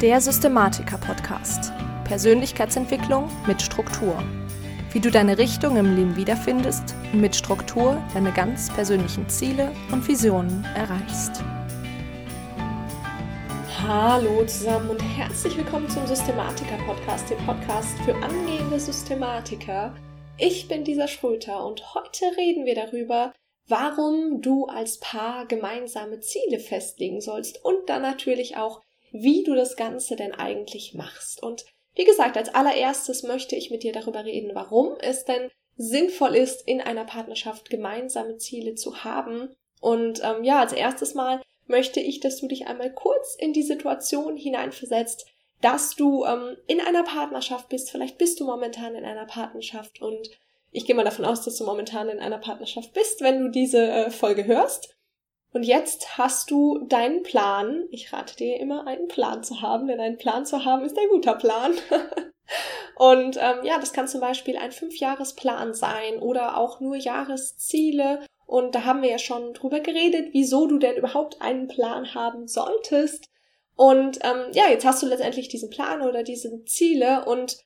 Der Systematiker-Podcast. Persönlichkeitsentwicklung mit Struktur. Wie du deine Richtung im Leben wiederfindest und mit Struktur deine ganz persönlichen Ziele und Visionen erreichst. Hallo zusammen und herzlich willkommen zum Systematiker-Podcast, dem Podcast für angehende Systematiker. Ich bin dieser Schröter und heute reden wir darüber, warum du als Paar gemeinsame Ziele festlegen sollst und dann natürlich auch, wie du das Ganze denn eigentlich machst. Und wie gesagt, als allererstes möchte ich mit dir darüber reden, warum es denn sinnvoll ist, in einer Partnerschaft gemeinsame Ziele zu haben. Und ähm, ja, als erstes Mal möchte ich, dass du dich einmal kurz in die Situation hineinversetzt, dass du ähm, in einer Partnerschaft bist. Vielleicht bist du momentan in einer Partnerschaft und ich gehe mal davon aus, dass du momentan in einer Partnerschaft bist, wenn du diese äh, Folge hörst. Und jetzt hast du deinen Plan. Ich rate dir immer, einen Plan zu haben, denn ein Plan zu haben ist ein guter Plan. und ähm, ja, das kann zum Beispiel ein Fünfjahresplan sein oder auch nur Jahresziele. Und da haben wir ja schon drüber geredet, wieso du denn überhaupt einen Plan haben solltest. Und ähm, ja, jetzt hast du letztendlich diesen Plan oder diese Ziele und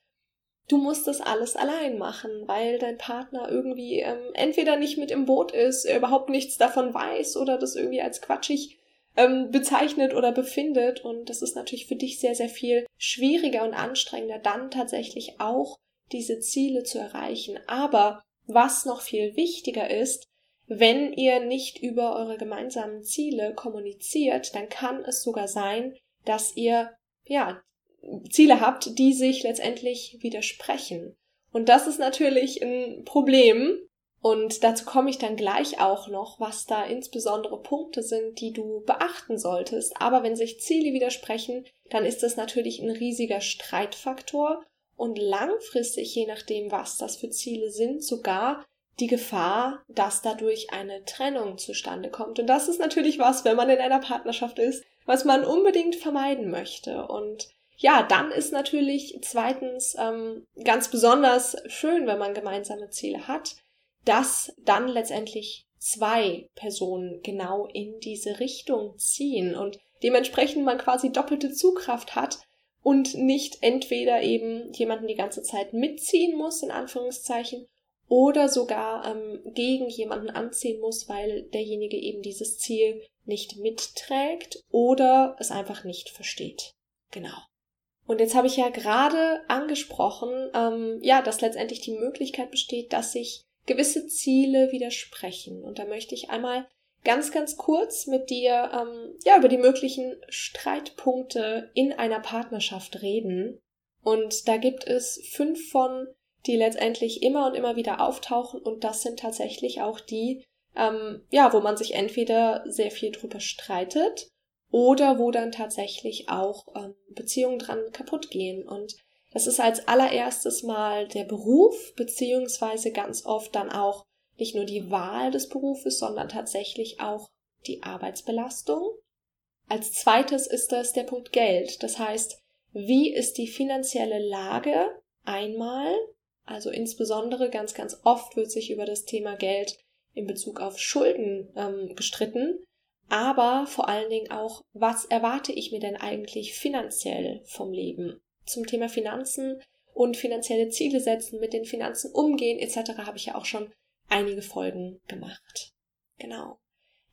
du musst das alles allein machen, weil dein Partner irgendwie ähm, entweder nicht mit im Boot ist, er überhaupt nichts davon weiß oder das irgendwie als quatschig ähm, bezeichnet oder befindet. Und das ist natürlich für dich sehr, sehr viel schwieriger und anstrengender, dann tatsächlich auch diese Ziele zu erreichen. Aber was noch viel wichtiger ist, wenn ihr nicht über eure gemeinsamen Ziele kommuniziert, dann kann es sogar sein, dass ihr ja Ziele habt, die sich letztendlich widersprechen. Und das ist natürlich ein Problem. Und dazu komme ich dann gleich auch noch, was da insbesondere Punkte sind, die du beachten solltest. Aber wenn sich Ziele widersprechen, dann ist das natürlich ein riesiger Streitfaktor und langfristig, je nachdem, was das für Ziele sind, sogar die Gefahr, dass dadurch eine Trennung zustande kommt. Und das ist natürlich was, wenn man in einer Partnerschaft ist, was man unbedingt vermeiden möchte. Und ja, dann ist natürlich zweitens ähm, ganz besonders schön, wenn man gemeinsame Ziele hat, dass dann letztendlich zwei Personen genau in diese Richtung ziehen und dementsprechend man quasi doppelte Zugkraft hat und nicht entweder eben jemanden die ganze Zeit mitziehen muss, in Anführungszeichen, oder sogar ähm, gegen jemanden anziehen muss, weil derjenige eben dieses Ziel nicht mitträgt oder es einfach nicht versteht. Genau. Und jetzt habe ich ja gerade angesprochen, ähm, ja, dass letztendlich die Möglichkeit besteht, dass sich gewisse Ziele widersprechen. Und da möchte ich einmal ganz, ganz kurz mit dir ähm, ja über die möglichen Streitpunkte in einer Partnerschaft reden. Und da gibt es fünf von, die letztendlich immer und immer wieder auftauchen. Und das sind tatsächlich auch die, ähm, ja, wo man sich entweder sehr viel drüber streitet oder wo dann tatsächlich auch ähm, Beziehungen dran kaputt gehen. Und das ist als allererstes mal der Beruf, beziehungsweise ganz oft dann auch nicht nur die Wahl des Berufes, sondern tatsächlich auch die Arbeitsbelastung. Als zweites ist das der Punkt Geld. Das heißt, wie ist die finanzielle Lage einmal, also insbesondere ganz, ganz oft wird sich über das Thema Geld in Bezug auf Schulden ähm, gestritten aber vor allen Dingen auch, was erwarte ich mir denn eigentlich finanziell vom Leben? Zum Thema Finanzen und finanzielle Ziele setzen, mit den Finanzen umgehen etc. habe ich ja auch schon einige Folgen gemacht. Genau.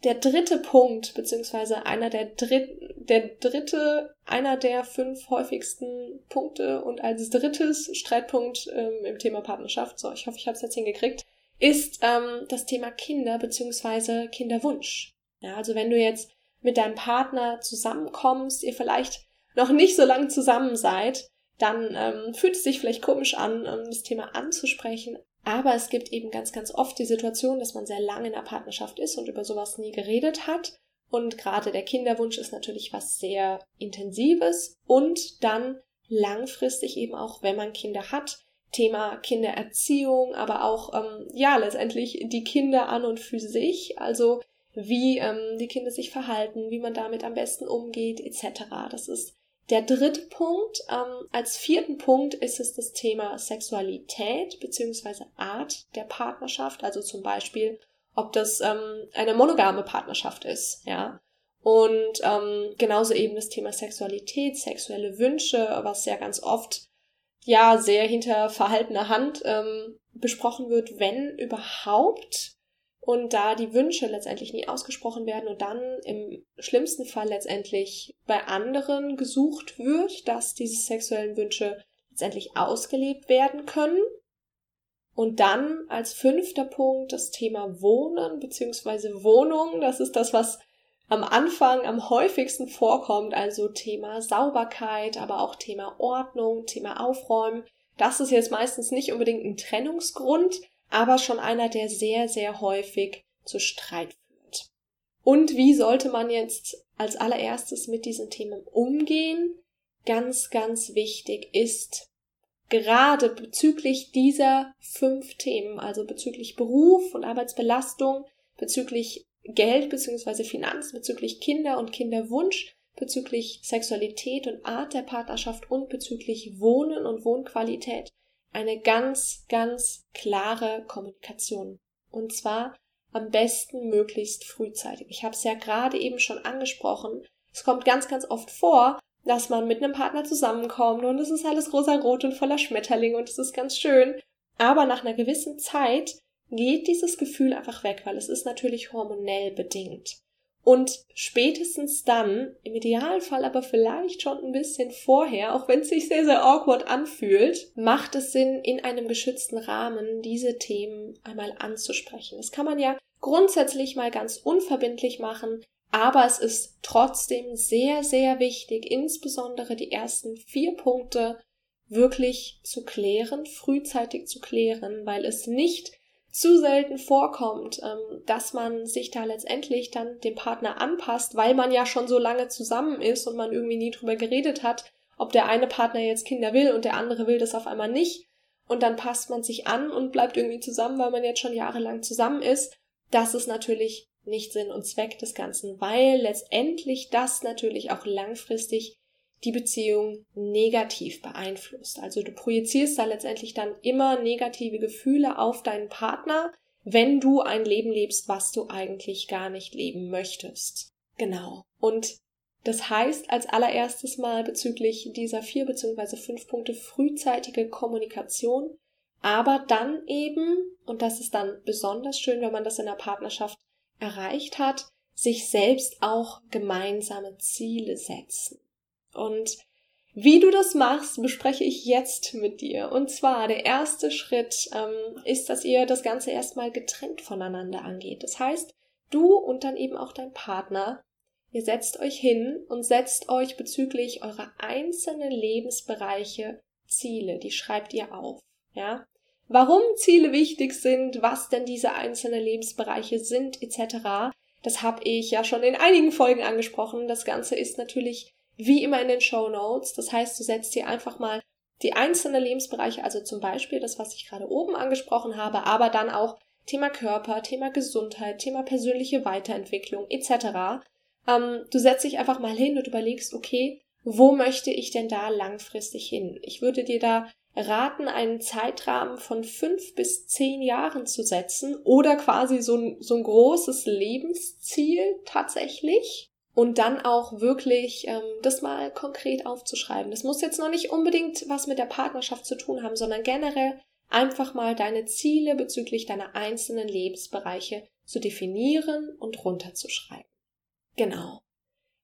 Der dritte Punkt, beziehungsweise einer der, dritt, der dritte, einer der fünf häufigsten Punkte und als drittes Streitpunkt ähm, im Thema Partnerschaft, so ich hoffe, ich habe es jetzt hingekriegt, ist ähm, das Thema Kinder beziehungsweise Kinderwunsch. Ja, also wenn du jetzt mit deinem Partner zusammenkommst, ihr vielleicht noch nicht so lange zusammen seid, dann ähm, fühlt es sich vielleicht komisch an, um das Thema anzusprechen. Aber es gibt eben ganz, ganz oft die Situation, dass man sehr lange in der Partnerschaft ist und über sowas nie geredet hat. Und gerade der Kinderwunsch ist natürlich was sehr Intensives und dann langfristig eben auch, wenn man Kinder hat, Thema Kindererziehung, aber auch ähm, ja letztendlich die Kinder an und für sich. Also wie ähm, die Kinder sich verhalten, wie man damit am besten umgeht, etc. Das ist der dritte Punkt. Ähm, als vierten Punkt ist es das Thema Sexualität bzw. Art der Partnerschaft, also zum Beispiel, ob das ähm, eine monogame Partnerschaft ist, ja. Und ähm, genauso eben das Thema Sexualität, sexuelle Wünsche, was ja ganz oft ja sehr hinter verhaltener Hand ähm, besprochen wird, wenn überhaupt. Und da die Wünsche letztendlich nie ausgesprochen werden und dann im schlimmsten Fall letztendlich bei anderen gesucht wird, dass diese sexuellen Wünsche letztendlich ausgelebt werden können. Und dann als fünfter Punkt das Thema Wohnen bzw. Wohnung. Das ist das, was am Anfang am häufigsten vorkommt, also Thema Sauberkeit, aber auch Thema Ordnung, Thema Aufräumen. Das ist jetzt meistens nicht unbedingt ein Trennungsgrund, aber schon einer, der sehr, sehr häufig zu Streit führt. Und wie sollte man jetzt als allererstes mit diesen Themen umgehen? Ganz, ganz wichtig ist, gerade bezüglich dieser fünf Themen, also bezüglich Beruf und Arbeitsbelastung, bezüglich Geld bzw. Finanzen bezüglich Kinder und Kinderwunsch, bezüglich Sexualität und Art der Partnerschaft und bezüglich Wohnen und Wohnqualität eine ganz, ganz klare Kommunikation. Und zwar am besten möglichst frühzeitig. Ich habe es ja gerade eben schon angesprochen. Es kommt ganz, ganz oft vor, dass man mit einem Partner zusammenkommt und es ist alles rosa-rot und voller Schmetterlinge und es ist ganz schön. Aber nach einer gewissen Zeit geht dieses Gefühl einfach weg, weil es ist natürlich hormonell bedingt. Und spätestens dann, im Idealfall aber vielleicht schon ein bisschen vorher, auch wenn es sich sehr, sehr awkward anfühlt, macht es Sinn, in einem geschützten Rahmen diese Themen einmal anzusprechen. Das kann man ja grundsätzlich mal ganz unverbindlich machen, aber es ist trotzdem sehr, sehr wichtig, insbesondere die ersten vier Punkte wirklich zu klären, frühzeitig zu klären, weil es nicht zu selten vorkommt, ähm, dass man sich da letztendlich dann dem Partner anpasst, weil man ja schon so lange zusammen ist und man irgendwie nie drüber geredet hat, ob der eine Partner jetzt Kinder will und der andere will das auf einmal nicht. Und dann passt man sich an und bleibt irgendwie zusammen, weil man jetzt schon jahrelang zusammen ist. Das ist natürlich nicht Sinn und Zweck des Ganzen, weil letztendlich das natürlich auch langfristig die Beziehung negativ beeinflusst. Also du projizierst da letztendlich dann immer negative Gefühle auf deinen Partner, wenn du ein Leben lebst, was du eigentlich gar nicht leben möchtest. Genau. Und das heißt als allererstes mal bezüglich dieser vier beziehungsweise fünf Punkte frühzeitige Kommunikation, aber dann eben, und das ist dann besonders schön, wenn man das in der Partnerschaft erreicht hat, sich selbst auch gemeinsame Ziele setzen. Und wie du das machst, bespreche ich jetzt mit dir. Und zwar der erste Schritt ähm, ist, dass ihr das Ganze erstmal getrennt voneinander angeht. Das heißt, du und dann eben auch dein Partner, ihr setzt euch hin und setzt euch bezüglich eurer einzelnen Lebensbereiche Ziele. Die schreibt ihr auf. Ja, warum Ziele wichtig sind, was denn diese einzelnen Lebensbereiche sind, etc. Das habe ich ja schon in einigen Folgen angesprochen. Das Ganze ist natürlich wie immer in den Show Notes. Das heißt, du setzt dir einfach mal die einzelnen Lebensbereiche, also zum Beispiel das, was ich gerade oben angesprochen habe, aber dann auch Thema Körper, Thema Gesundheit, Thema persönliche Weiterentwicklung etc. Ähm, du setzt dich einfach mal hin und überlegst, okay, wo möchte ich denn da langfristig hin? Ich würde dir da raten, einen Zeitrahmen von fünf bis zehn Jahren zu setzen oder quasi so ein, so ein großes Lebensziel tatsächlich und dann auch wirklich ähm, das mal konkret aufzuschreiben. Das muss jetzt noch nicht unbedingt was mit der Partnerschaft zu tun haben, sondern generell einfach mal deine Ziele bezüglich deiner einzelnen Lebensbereiche zu definieren und runterzuschreiben. Genau.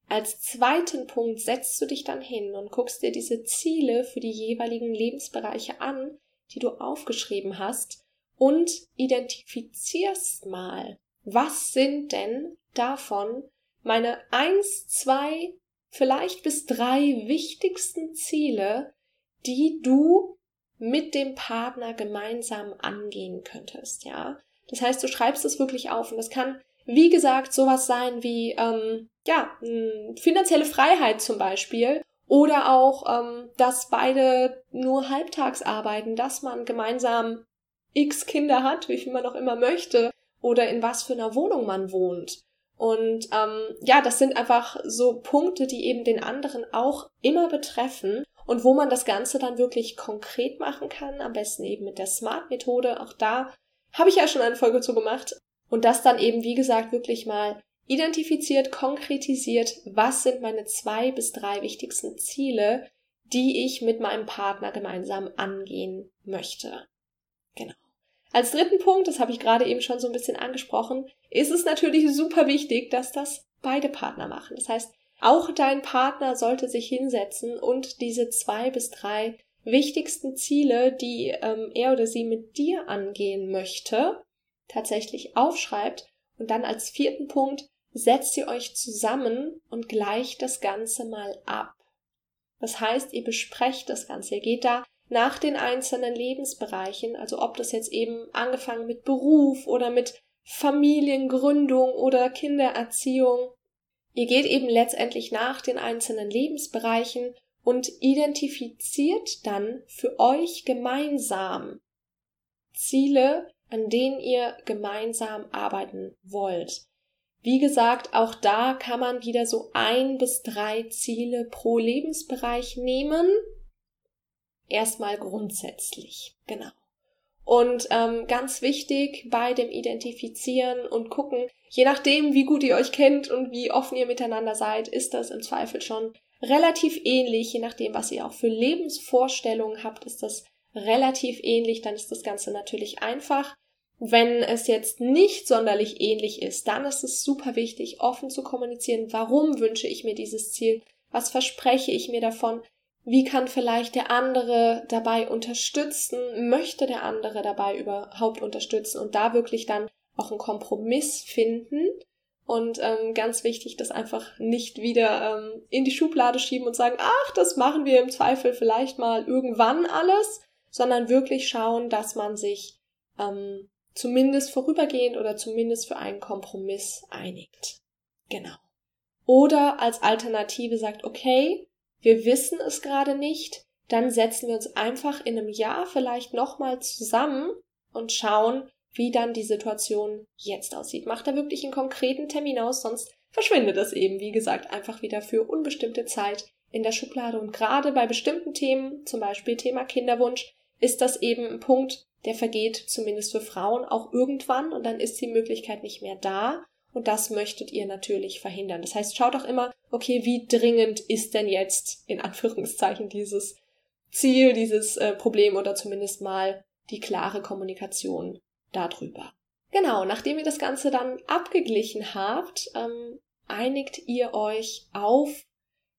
Als zweiten Punkt setzt du dich dann hin und guckst dir diese Ziele für die jeweiligen Lebensbereiche an, die du aufgeschrieben hast, und identifizierst mal, was sind denn davon meine eins, zwei, vielleicht bis drei wichtigsten Ziele, die du mit dem Partner gemeinsam angehen könntest, ja. Das heißt, du schreibst es wirklich auf und das kann, wie gesagt, sowas sein wie, ähm, ja, finanzielle Freiheit zum Beispiel oder auch, ähm, dass beide nur halbtags arbeiten, dass man gemeinsam x Kinder hat, wie viel man auch immer möchte, oder in was für einer Wohnung man wohnt. Und ähm, ja, das sind einfach so Punkte, die eben den anderen auch immer betreffen und wo man das Ganze dann wirklich konkret machen kann, am besten eben mit der Smart-Methode. Auch da habe ich ja schon eine Folge zu gemacht. Und das dann eben, wie gesagt, wirklich mal identifiziert, konkretisiert, was sind meine zwei bis drei wichtigsten Ziele, die ich mit meinem Partner gemeinsam angehen möchte. Genau. Als dritten Punkt, das habe ich gerade eben schon so ein bisschen angesprochen, ist es natürlich super wichtig, dass das beide Partner machen. Das heißt, auch dein Partner sollte sich hinsetzen und diese zwei bis drei wichtigsten Ziele, die ähm, er oder sie mit dir angehen möchte, tatsächlich aufschreibt und dann als vierten Punkt setzt ihr euch zusammen und gleicht das Ganze mal ab. Das heißt, ihr besprecht das Ganze. Ihr geht da nach den einzelnen Lebensbereichen, also ob das jetzt eben angefangen mit Beruf oder mit Familiengründung oder Kindererziehung. Ihr geht eben letztendlich nach den einzelnen Lebensbereichen und identifiziert dann für euch gemeinsam Ziele, an denen ihr gemeinsam arbeiten wollt. Wie gesagt, auch da kann man wieder so ein bis drei Ziele pro Lebensbereich nehmen. Erstmal grundsätzlich, genau. Und ähm, ganz wichtig bei dem Identifizieren und gucken, je nachdem, wie gut ihr euch kennt und wie offen ihr miteinander seid, ist das im Zweifel schon relativ ähnlich. Je nachdem, was ihr auch für Lebensvorstellungen habt, ist das relativ ähnlich. Dann ist das Ganze natürlich einfach. Wenn es jetzt nicht sonderlich ähnlich ist, dann ist es super wichtig, offen zu kommunizieren, warum wünsche ich mir dieses Ziel, was verspreche ich mir davon, wie kann vielleicht der andere dabei unterstützen, möchte der andere dabei überhaupt unterstützen und da wirklich dann auch einen Kompromiss finden und ähm, ganz wichtig, das einfach nicht wieder ähm, in die Schublade schieben und sagen, ach, das machen wir im Zweifel vielleicht mal irgendwann alles, sondern wirklich schauen, dass man sich ähm, zumindest vorübergehend oder zumindest für einen Kompromiss einigt. Genau. Oder als Alternative sagt, okay, wir wissen es gerade nicht, dann setzen wir uns einfach in einem Jahr vielleicht nochmal zusammen und schauen, wie dann die Situation jetzt aussieht. Macht da wirklich einen konkreten Termin aus, sonst verschwindet es eben, wie gesagt, einfach wieder für unbestimmte Zeit in der Schublade. Und gerade bei bestimmten Themen, zum Beispiel Thema Kinderwunsch, ist das eben ein Punkt, der vergeht zumindest für Frauen auch irgendwann und dann ist die Möglichkeit nicht mehr da. Und das möchtet ihr natürlich verhindern. Das heißt, schaut auch immer, okay, wie dringend ist denn jetzt in Anführungszeichen dieses Ziel, dieses äh, Problem oder zumindest mal die klare Kommunikation darüber. Genau, nachdem ihr das Ganze dann abgeglichen habt, ähm, einigt ihr euch auf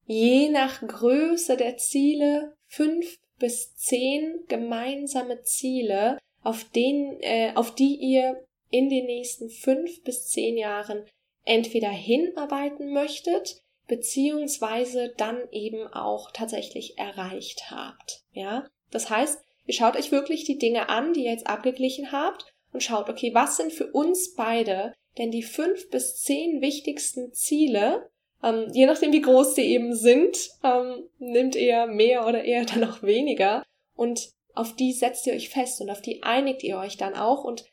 je nach Größe der Ziele fünf bis zehn gemeinsame Ziele, auf, denen, äh, auf die ihr in den nächsten fünf bis zehn Jahren entweder hinarbeiten möchtet, beziehungsweise dann eben auch tatsächlich erreicht habt. Ja, das heißt, ihr schaut euch wirklich die Dinge an, die ihr jetzt abgeglichen habt und schaut, okay, was sind für uns beide denn die fünf bis zehn wichtigsten Ziele, ähm, je nachdem, wie groß sie eben sind, ähm, nimmt ihr mehr oder eher dann auch weniger. Und auf die setzt ihr euch fest und auf die einigt ihr euch dann auch und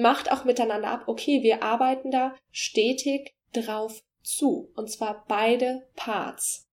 macht auch miteinander ab, okay, wir arbeiten da stetig drauf zu. Und zwar beide Parts.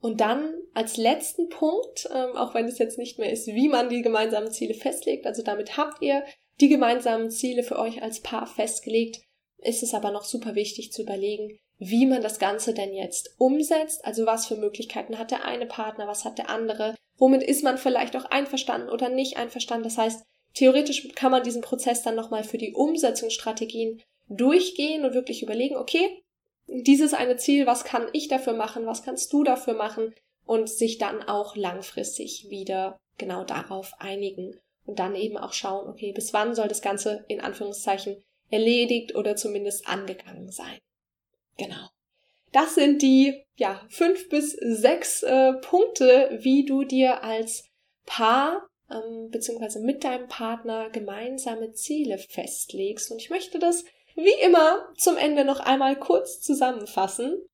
Und dann als letzten Punkt, ähm, auch wenn es jetzt nicht mehr ist, wie man die gemeinsamen Ziele festlegt, also damit habt ihr die gemeinsamen Ziele für euch als Paar festgelegt, ist es aber noch super wichtig zu überlegen, wie man das Ganze denn jetzt umsetzt, also was für Möglichkeiten hat der eine Partner, was hat der andere, womit ist man vielleicht auch einverstanden oder nicht einverstanden. Das heißt, theoretisch kann man diesen Prozess dann nochmal für die Umsetzungsstrategien durchgehen und wirklich überlegen, okay, dieses eine Ziel, was kann ich dafür machen, was kannst du dafür machen und sich dann auch langfristig wieder genau darauf einigen und dann eben auch schauen, okay, bis wann soll das Ganze in Anführungszeichen erledigt oder zumindest angegangen sein. Genau. Das sind die ja fünf bis sechs äh, Punkte, wie du dir als Paar ähm, beziehungsweise mit deinem Partner gemeinsame Ziele festlegst. Und ich möchte das wie immer zum Ende noch einmal kurz zusammenfassen.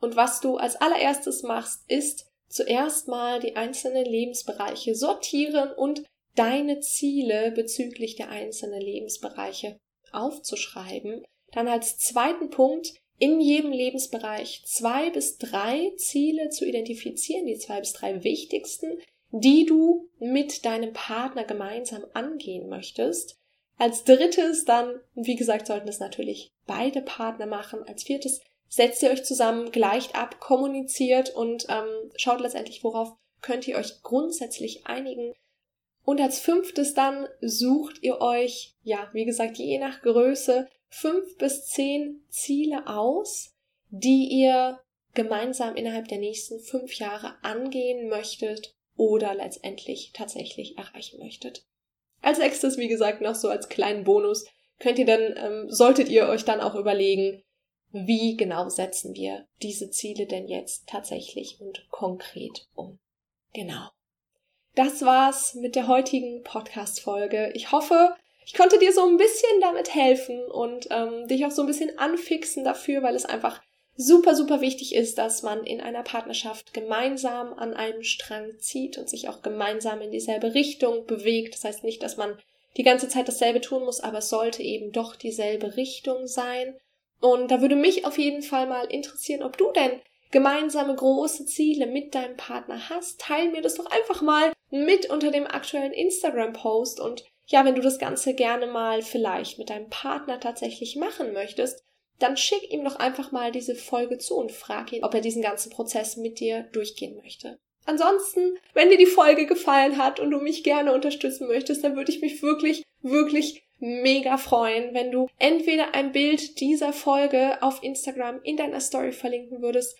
Und was du als allererstes machst, ist zuerst mal die einzelnen Lebensbereiche sortieren und deine Ziele bezüglich der einzelnen Lebensbereiche aufzuschreiben. Dann als zweiten Punkt in jedem Lebensbereich zwei bis drei Ziele zu identifizieren, die zwei bis drei wichtigsten, die du mit deinem Partner gemeinsam angehen möchtest. Als drittes dann, wie gesagt, sollten es natürlich beide Partner machen. Als viertes setzt ihr euch zusammen, gleicht ab, kommuniziert und ähm, schaut letztendlich, worauf könnt ihr euch grundsätzlich einigen. Und als fünftes dann sucht ihr euch, ja, wie gesagt, je nach Größe, fünf bis zehn Ziele aus, die ihr gemeinsam innerhalb der nächsten fünf Jahre angehen möchtet oder letztendlich tatsächlich erreichen möchtet. Als nächstes, wie gesagt, noch so als kleinen Bonus könnt ihr dann, ähm, solltet ihr euch dann auch überlegen, wie genau setzen wir diese Ziele denn jetzt tatsächlich und konkret um. Genau. Das war's mit der heutigen Podcast-Folge. Ich hoffe, ich konnte dir so ein bisschen damit helfen und ähm, dich auch so ein bisschen anfixen dafür, weil es einfach super, super wichtig ist, dass man in einer Partnerschaft gemeinsam an einem Strang zieht und sich auch gemeinsam in dieselbe Richtung bewegt. Das heißt nicht, dass man die ganze Zeit dasselbe tun muss, aber es sollte eben doch dieselbe Richtung sein. Und da würde mich auf jeden Fall mal interessieren, ob du denn gemeinsame große Ziele mit deinem Partner hast. Teil mir das doch einfach mal mit unter dem aktuellen Instagram-Post und ja, wenn du das Ganze gerne mal vielleicht mit deinem Partner tatsächlich machen möchtest, dann schick ihm doch einfach mal diese Folge zu und frag ihn, ob er diesen ganzen Prozess mit dir durchgehen möchte. Ansonsten, wenn dir die Folge gefallen hat und du mich gerne unterstützen möchtest, dann würde ich mich wirklich, wirklich mega freuen, wenn du entweder ein Bild dieser Folge auf Instagram in deiner Story verlinken würdest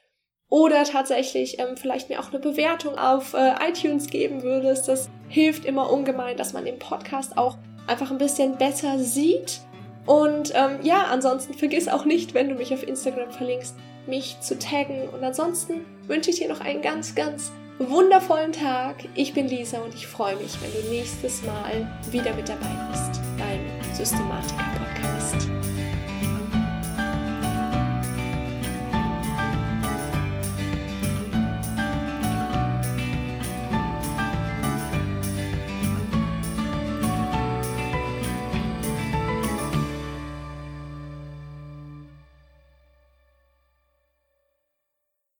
oder tatsächlich ähm, vielleicht mir auch eine Bewertung auf äh, iTunes geben würdest. Das hilft immer ungemein, dass man den Podcast auch einfach ein bisschen besser sieht. Und ähm, ja, ansonsten vergiss auch nicht, wenn du mich auf Instagram verlinkst, mich zu taggen. Und ansonsten wünsche ich dir noch einen ganz, ganz wundervollen Tag. Ich bin Lisa und ich freue mich, wenn du nächstes Mal wieder mit dabei bist beim Systematiker Podcast.